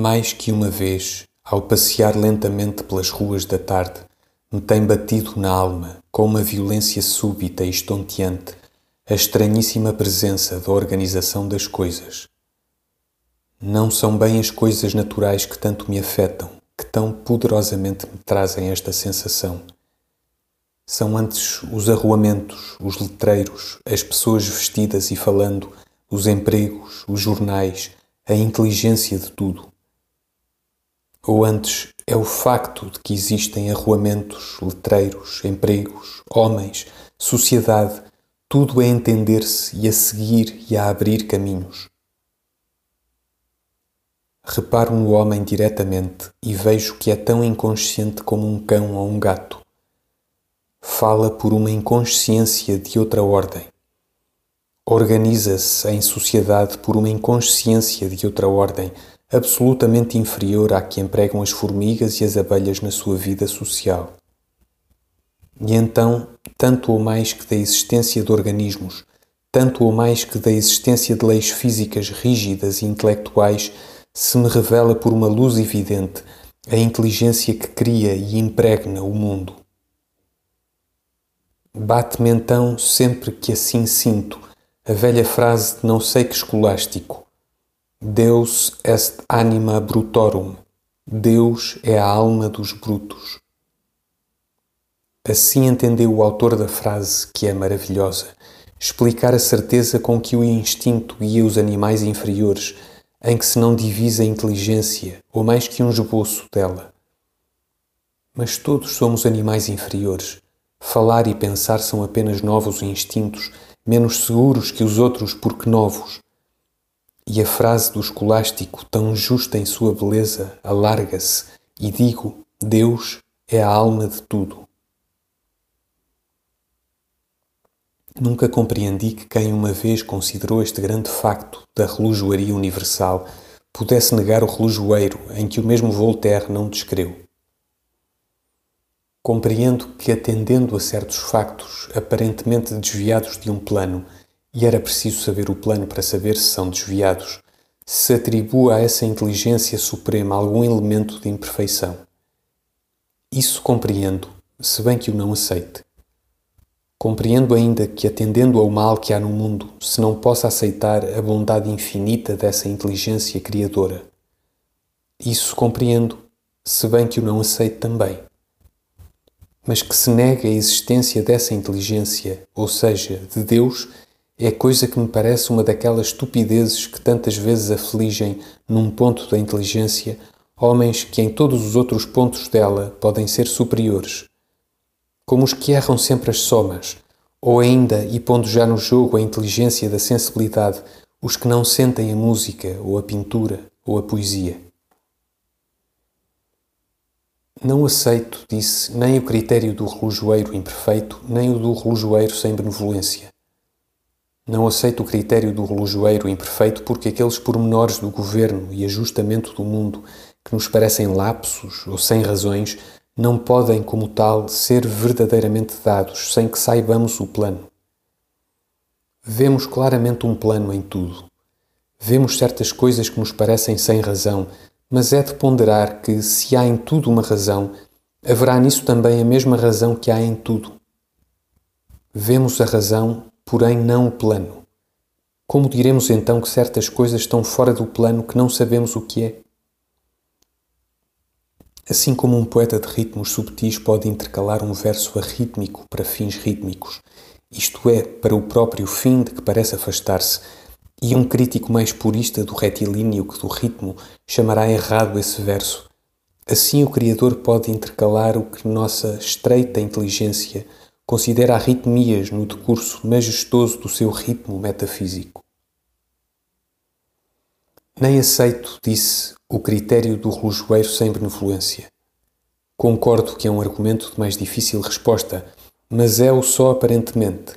Mais que uma vez, ao passear lentamente pelas ruas da tarde, me tem batido na alma, com uma violência súbita e estonteante, a estranhíssima presença da organização das coisas. Não são bem as coisas naturais que tanto me afetam, que tão poderosamente me trazem esta sensação. São antes os arruamentos, os letreiros, as pessoas vestidas e falando, os empregos, os jornais, a inteligência de tudo. Ou antes é o facto de que existem arruamentos, letreiros, empregos, homens, sociedade, tudo a entender-se e a seguir e a abrir caminhos. Reparo no homem diretamente e vejo que é tão inconsciente como um cão ou um gato. Fala por uma inconsciência de outra ordem. Organiza-se em sociedade por uma inconsciência de outra ordem, absolutamente inferior à que empregam as formigas e as abelhas na sua vida social. E então, tanto ou mais que da existência de organismos, tanto ou mais que da existência de leis físicas rígidas e intelectuais, se me revela por uma luz evidente a inteligência que cria e impregna o mundo. Bate-me então, sempre que assim sinto, a velha frase de não sei que escolástico: Deus est anima brutorum. Deus é a alma dos brutos. Assim entendeu o autor da frase, que é maravilhosa, explicar a certeza com que o instinto guia os animais inferiores, em que se não divisa a inteligência, ou mais que um esboço dela. Mas todos somos animais inferiores. Falar e pensar são apenas novos instintos, menos seguros que os outros porque novos. E a frase do escolástico, tão justa em sua beleza, alarga-se e digo: Deus é a alma de tudo. Nunca compreendi que quem uma vez considerou este grande facto da relojoaria universal pudesse negar o relojoeiro em que o mesmo Voltaire não descreu. Compreendo que, atendendo a certos factos aparentemente desviados de um plano, e era preciso saber o plano para saber se são desviados, se atribua a essa inteligência suprema algum elemento de imperfeição. Isso compreendo, se bem que o não aceite. Compreendo ainda que, atendendo ao mal que há no mundo, se não possa aceitar a bondade infinita dessa inteligência criadora. Isso compreendo, se bem que o não aceito também. Mas que se nega a existência dessa inteligência, ou seja, de Deus, é coisa que me parece uma daquelas estupidezes que tantas vezes afligem, num ponto da inteligência, homens que em todos os outros pontos dela podem ser superiores como os que erram sempre as somas, ou ainda, e pondo já no jogo a inteligência da sensibilidade, os que não sentem a música, ou a pintura, ou a poesia. Não aceito, disse, nem o critério do relojoeiro imperfeito, nem o do relojoeiro sem benevolência. Não aceito o critério do relojoeiro imperfeito porque aqueles pormenores do governo e ajustamento do mundo que nos parecem lapsos ou sem razões não podem, como tal, ser verdadeiramente dados sem que saibamos o plano. Vemos claramente um plano em tudo. Vemos certas coisas que nos parecem sem razão, mas é de ponderar que, se há em tudo uma razão, haverá nisso também a mesma razão que há em tudo. Vemos a razão, porém não o plano. Como diremos então que certas coisas estão fora do plano que não sabemos o que é? Assim como um poeta de ritmos subtis pode intercalar um verso arrítmico para fins rítmicos, isto é, para o próprio fim de que parece afastar-se, e um crítico mais purista do retilíneo que do ritmo chamará errado esse verso, assim o Criador pode intercalar o que nossa estreita inteligência considera arritmias no decurso majestoso do seu ritmo metafísico. Nem aceito, disse, o critério do relojoeiro sem benevolência. Concordo que é um argumento de mais difícil resposta, mas é-o só aparentemente.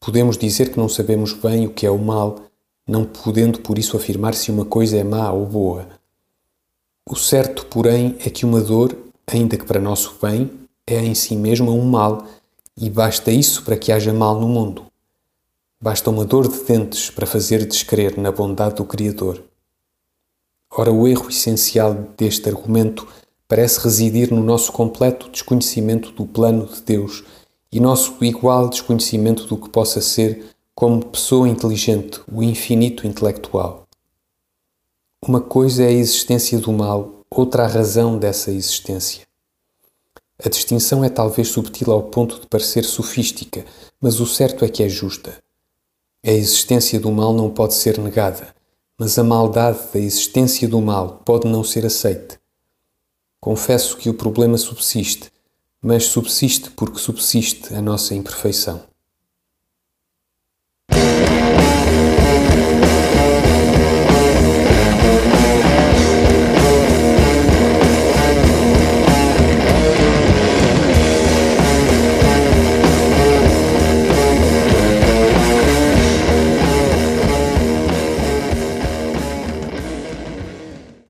Podemos dizer que não sabemos bem o que é o mal, não podendo por isso afirmar se uma coisa é má ou boa. O certo, porém, é que uma dor, ainda que para nosso bem, é em si mesma um mal, e basta isso para que haja mal no mundo. Basta uma dor de dentes para fazer descrer na bondade do Criador. Ora, o erro essencial deste argumento parece residir no nosso completo desconhecimento do plano de Deus e nosso igual desconhecimento do que possa ser, como pessoa inteligente, o infinito intelectual. Uma coisa é a existência do mal, outra a razão dessa existência. A distinção é talvez subtil ao ponto de parecer sofística, mas o certo é que é justa. A existência do mal não pode ser negada, mas a maldade da existência do mal pode não ser aceite. Confesso que o problema subsiste, mas subsiste porque subsiste a nossa imperfeição.